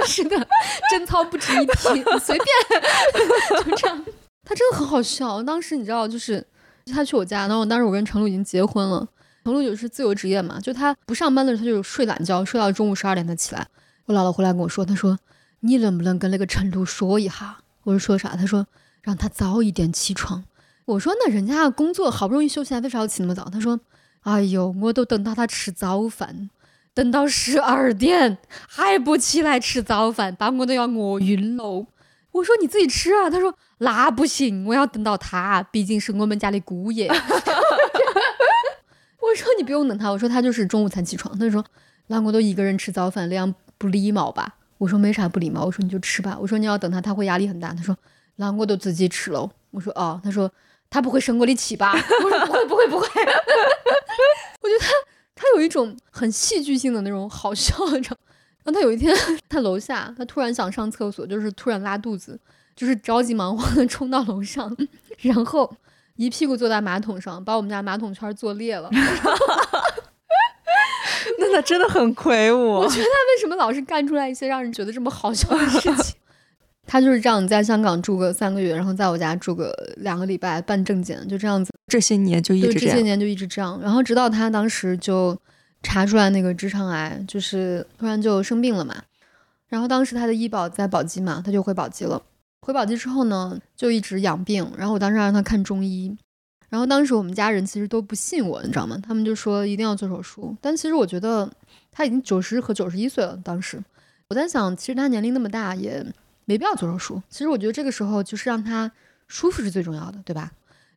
是的，贞操不值一提，随便，就这样。他真的很好笑。当时你知道，就是他去我家，然后当时我跟程璐已经结婚了。程璐就是自由职业嘛，就他不上班的时候，他就睡懒觉，睡到中午十二点才起来。我姥姥回来跟我说，她说你能不能跟那个程璐说一下？我说说啥？她说让他早一点起床。我说那人家工作好不容易休息，为啥要起那么早？他说，哎呦，我都等到他吃早饭，等到十二点还不起来吃早饭，把我都要饿晕了。我说你自己吃啊。他说那不行，我要等到他，毕竟是我们家的姑爷。(laughs) (laughs) 我说你不用等他，我说他就是中午才起床。他说那我都一个人吃早饭，那样。不礼貌吧？我说没啥不礼貌。我说你就吃吧。我说你要等他，他会压力很大。他说那我都自己吃了。我说哦。他说他不会生我的气吧？(laughs) 我说不会不会不会。(laughs) 我觉得他他有一种很戏剧性的那种好笑，你知道？然后他有一天他楼下他突然想上厕所，就是突然拉肚子，就是着急忙慌的冲到楼上，(laughs) 然后一屁股坐在马桶上，把我们家马桶圈坐裂了。那他真的很魁梧。我觉得他为什么老是干出来一些让人觉得这么好笑的事情？他就是这样，在香港住个三个月，然后在我家住个两个礼拜，办证件，就这样子。这些年就一直这些年就一直这样。然后直到他当时就查出来那个直肠癌，就是突然就生病了嘛。然后当时他的医保在宝鸡嘛，他就回宝鸡了。回宝鸡之后呢，就一直养病。然后我当时让他看中医。然后当时我们家人其实都不信我，你知道吗？他们就说一定要做手术。但其实我觉得他已经九十和九十一岁了。当时我在想，其实他年龄那么大，也 (laughs) 没必要做手术。其实我觉得这个时候就是让他舒服是最重要的，对吧？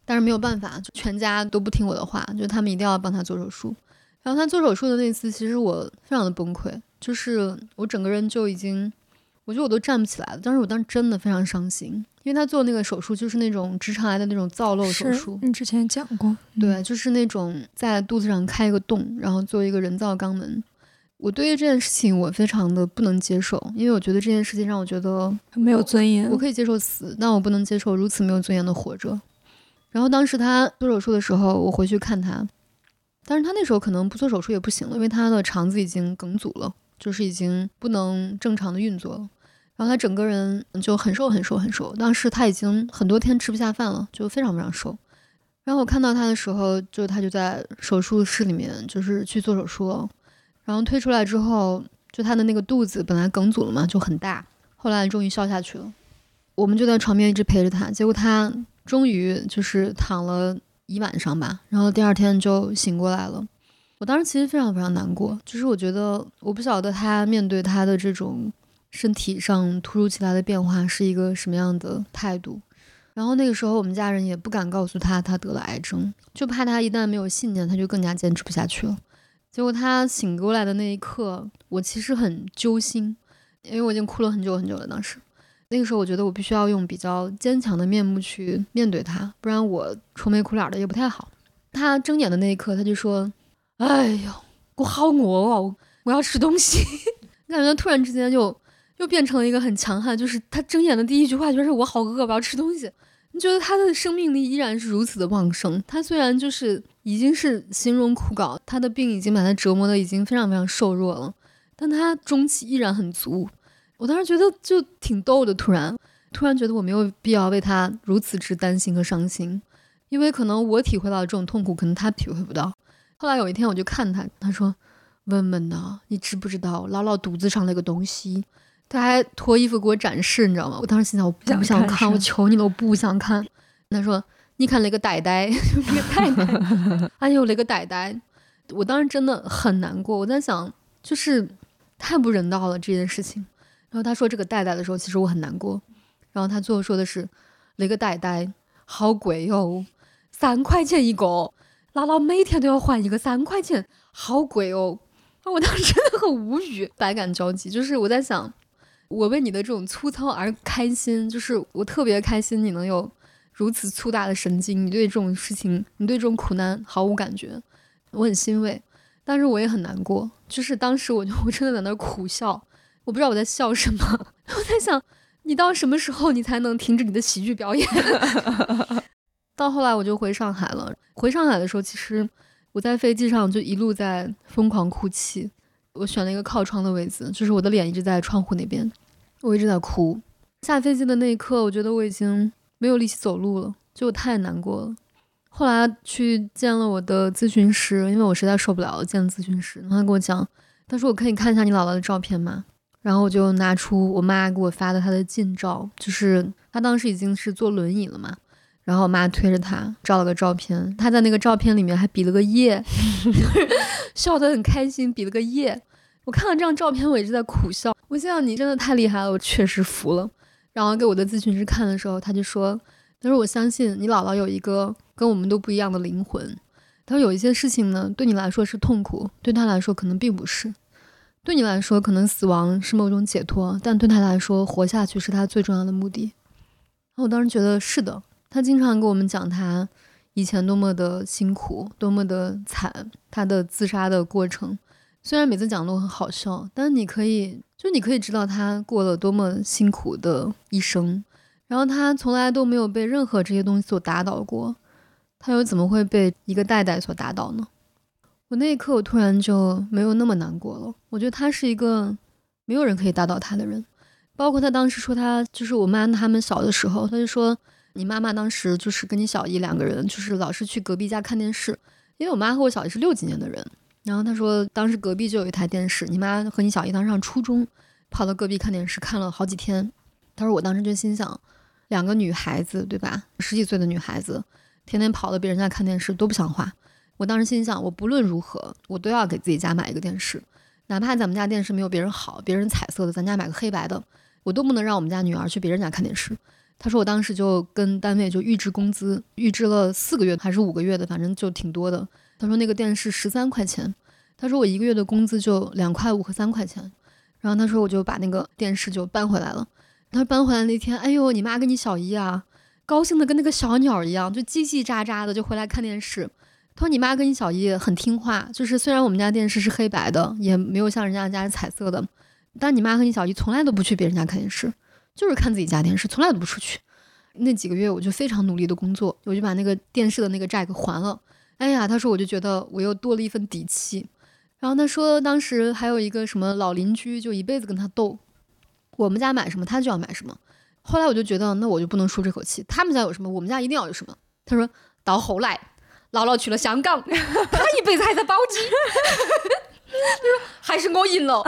但是没有办法，就全家都不听我的话，就他们一定要帮他做手术。然后他做手术的那次，其实我非常的崩溃，就是我整个人就已经，我觉得我都站不起来了。当时我当时真的非常伤心。因为他做那个手术就是那种直肠癌的那种造瘘手术，你之前讲过，对，就是那种在肚子上开一个洞，然后做一个人造肛门。我对于这件事情我非常的不能接受，因为我觉得这件事情让我觉得没有尊严。我可以接受死，但我不能接受如此没有尊严的活着。然后当时他做手术的时候，我回去看他，但是他那时候可能不做手术也不行了，因为他的肠子已经梗阻了，就是已经不能正常的运作了。然后他整个人就很瘦很瘦很瘦，当时他已经很多天吃不下饭了，就非常非常瘦。然后我看到他的时候，就他就在手术室里面，就是去做手术了。然后推出来之后，就他的那个肚子本来梗阻了嘛，就很大，后来终于消下去了。我们就在床边一直陪着他，结果他终于就是躺了一晚上吧，然后第二天就醒过来了。我当时其实非常非常难过，就是我觉得我不晓得他面对他的这种。身体上突如其来的变化是一个什么样的态度？然后那个时候我们家人也不敢告诉他他得了癌症，就怕他一旦没有信念，他就更加坚持不下去了。结果他醒过来的那一刻，我其实很揪心，因为我已经哭了很久很久了。当时那个时候，我觉得我必须要用比较坚强的面目去面对他，不然我愁眉苦脸的也不太好。他睁眼的那一刻，他就说：“哎呦，我好饿哦，我要吃东西。(laughs) ”感觉突然之间就。又变成了一个很强悍，就是他睁眼的第一句话就是“我好饿，我要吃东西”。你觉得他的生命力依然是如此的旺盛？他虽然就是已经是形容枯槁，他的病已经把他折磨的已经非常非常瘦弱了，但他中气依然很足。我当时觉得就挺逗的，突然突然觉得我没有必要为他如此之担心和伤心，因为可能我体会到这种痛苦，可能他体会不到。后来有一天我就看他，他说：“文文呐，你知不知道姥姥肚子上那个东西？”他还脱衣服给我展示，你知道吗？我当时心想，我不想看，我求你了，我不想看。他说：“你看那个呆呆，(laughs) 那个呆呆，哎呦，那个呆呆。”我当时真的很难过，我在想，就是太不人道了这件事情。然后他说这个呆呆的时候，其实我很难过。然后他最后说的是：“那个呆呆好贵哦，三块钱一个，拉拉每天都要换一个，三块钱，好贵哦。”我当时真的很无语，百感交集。就是我在想。我为你的这种粗糙而开心，就是我特别开心你能有如此粗大的神经，你对这种事情，你对这种苦难毫无感觉，我很欣慰，但是我也很难过。就是当时我就我真的在那苦笑，我不知道我在笑什么，(laughs) 我在想，你到什么时候你才能停止你的喜剧表演？(laughs) 到后来我就回上海了。回上海的时候，其实我在飞机上就一路在疯狂哭泣。我选了一个靠窗的位置，就是我的脸一直在窗户那边，我一直在哭。下飞机的那一刻，我觉得我已经没有力气走路了，就我太难过了。后来去见了我的咨询师，因为我实在受不了了，见了咨询师，然后他跟我讲，他说我可以看一下你姥姥的照片吗？然后我就拿出我妈给我发的她的近照，就是她当时已经是坐轮椅了嘛。然后我妈推着他照了个照片，他在那个照片里面还比了个耶，(laughs) 笑得很开心，比了个耶。我看了这张照片，我一直在苦笑。我心想你真的太厉害了，我确实服了。然后给我的咨询师看的时候，他就说：“他说我相信你姥姥有一个跟我们都不一样的灵魂。他说有一些事情呢，对你来说是痛苦，对他来说可能并不是。对你来说，可能死亡是某种解脱，但对他来说，活下去是他最重要的目的。”然后我当时觉得是的。他经常跟我们讲他以前多么的辛苦，多么的惨，他的自杀的过程。虽然每次讲都很好笑，但你可以就你可以知道他过了多么辛苦的一生。然后他从来都没有被任何这些东西所打倒过，他又怎么会被一个代代所打倒呢？我那一刻我突然就没有那么难过了。我觉得他是一个没有人可以打倒他的人，包括他当时说他就是我妈他们小的时候，他就说。你妈妈当时就是跟你小姨两个人，就是老是去隔壁家看电视，因为我妈和我小姨是六几年的人。然后她说，当时隔壁就有一台电视，你妈和你小姨当时上初中，跑到隔壁看电视，看了好几天。她说，我当时就心想，两个女孩子对吧，十几岁的女孩子，天天跑到别人家看电视，多不像话。我当时心想，我不论如何，我都要给自己家买一个电视，哪怕咱们家电视没有别人好，别人彩色的，咱家买个黑白的，我都不能让我们家女儿去别人家看电视。他说：“我当时就跟单位就预支工资，预支了四个月还是五个月的，反正就挺多的。他说那个电视十三块钱，他说我一个月的工资就两块五和三块钱。然后他说我就把那个电视就搬回来了。他说搬回来那天，哎呦，你妈跟你小姨啊，高兴的跟那个小鸟一样，就叽叽喳喳的就回来看电视。他说你妈跟你小姨很听话，就是虽然我们家电视是黑白的，也没有像人家家是彩色的，但你妈和你小姨从来都不去别人家看电视。”就是看自己家电视，从来都不出去。那几个月，我就非常努力的工作，我就把那个电视的那个债给还了。哎呀，他说我就觉得我又多了一份底气。然后他说，当时还有一个什么老邻居，就一辈子跟他斗，我们家买什么他就要买什么。后来我就觉得，那我就不能输这口气。他们家有什么，我们家一定要有什么。他说，到后来，姥姥去了香港，(laughs) 他一辈子还在包机。他说，还是我赢了。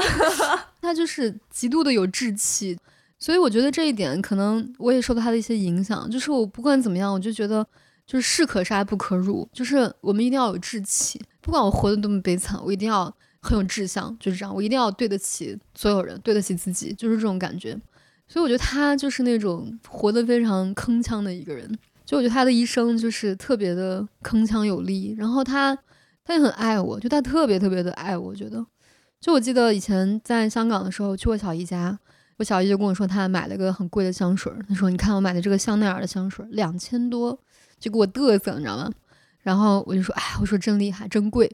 他就是极度的有志气。所以我觉得这一点可能我也受到他的一些影响，就是我不管怎么样，我就觉得就是士可杀不可辱，就是我们一定要有志气，不管我活得多么悲惨，我一定要很有志向，就是这样，我一定要对得起所有人，对得起自己，就是这种感觉。所以我觉得他就是那种活得非常铿锵的一个人，就我觉得他的一生就是特别的铿锵有力，然后他他也很爱我，就他特别特别的爱我，我觉得，就我记得以前在香港的时候去我小姨家。我小姨就跟我说，她买了个很贵的香水。她说：“你看我买的这个香奈儿的香水，两千多，就给我嘚瑟，你知道吗？”然后我就说：“哎，我说真厉害，真贵，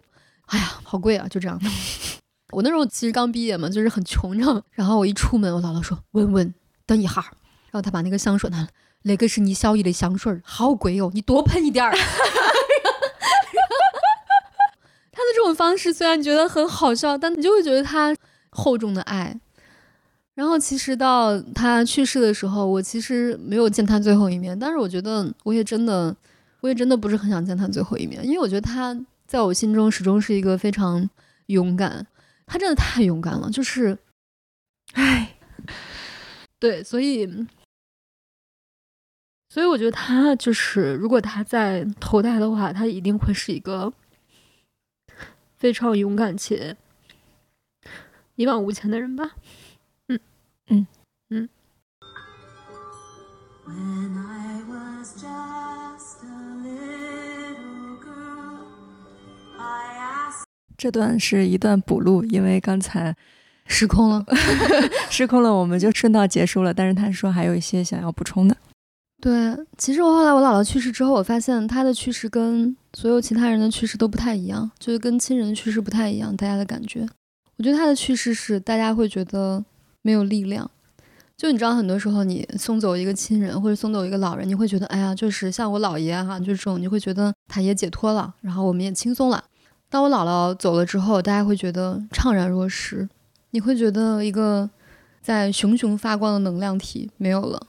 哎呀，好贵啊！”就这样。(laughs) 我那时候其实刚毕业嘛，就是很穷，你知道吗？然后我一出门，我姥姥说：“文文，等一下。”然后她把那个香水拿来，那个是你小姨的香水，好贵哦，你多喷一点儿。(laughs) 他的这种方式虽然觉得很好笑，但你就会觉得他厚重的爱。然后其实到他去世的时候，我其实没有见他最后一面，但是我觉得我也真的，我也真的不是很想见他最后一面，因为我觉得他在我心中始终是一个非常勇敢，他真的太勇敢了，就是，唉，对，所以，所以我觉得他就是，如果他在投胎的话，他一定会是一个非常勇敢且一往无前的人吧。嗯嗯。这段是一段补录，因为刚才 (laughs) 失控了，失控了，我们就顺道结束了。但是他说还有一些想要补充的。对，其实我后来我姥姥去世之后，我发现她的去世跟所有其他人的去世都不太一样，就是跟亲人的去世不太一样，大家的感觉。我觉得她的去世是大家会觉得。没有力量。就你知道，很多时候你送走一个亲人或者送走一个老人，你会觉得，哎呀，就是像我姥爷哈，就这种，你会觉得他也解脱了，然后我们也轻松了。当我姥姥走了之后，大家会觉得怅然若失，你会觉得一个在熊熊发光的能量体没有了，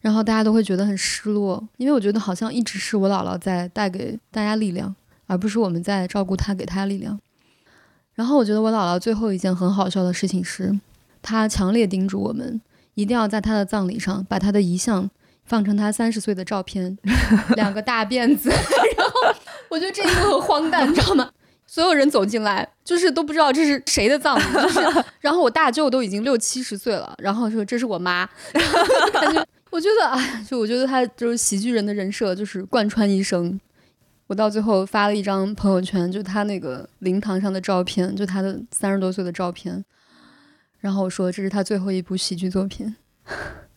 然后大家都会觉得很失落，因为我觉得好像一直是我姥姥在带给大家力量，而不是我们在照顾她给她力量。然后我觉得我姥姥最后一件很好笑的事情是，他强烈叮嘱我们。一定要在他的葬礼上把他的遗像放成他三十岁的照片，两个大辫子。(laughs) 然后我觉得这一幕很荒诞，你知道吗？所有人走进来，就是都不知道这是谁的葬礼。就是，然后我大舅都已经六七十岁了，然后说这是我妈。(laughs) 感觉我觉得哎，就我觉得他就是喜剧人的人设，就是贯穿一生。我到最后发了一张朋友圈，就他那个灵堂上的照片，就他的三十多岁的照片。然后我说，这是他最后一部喜剧作品。(laughs)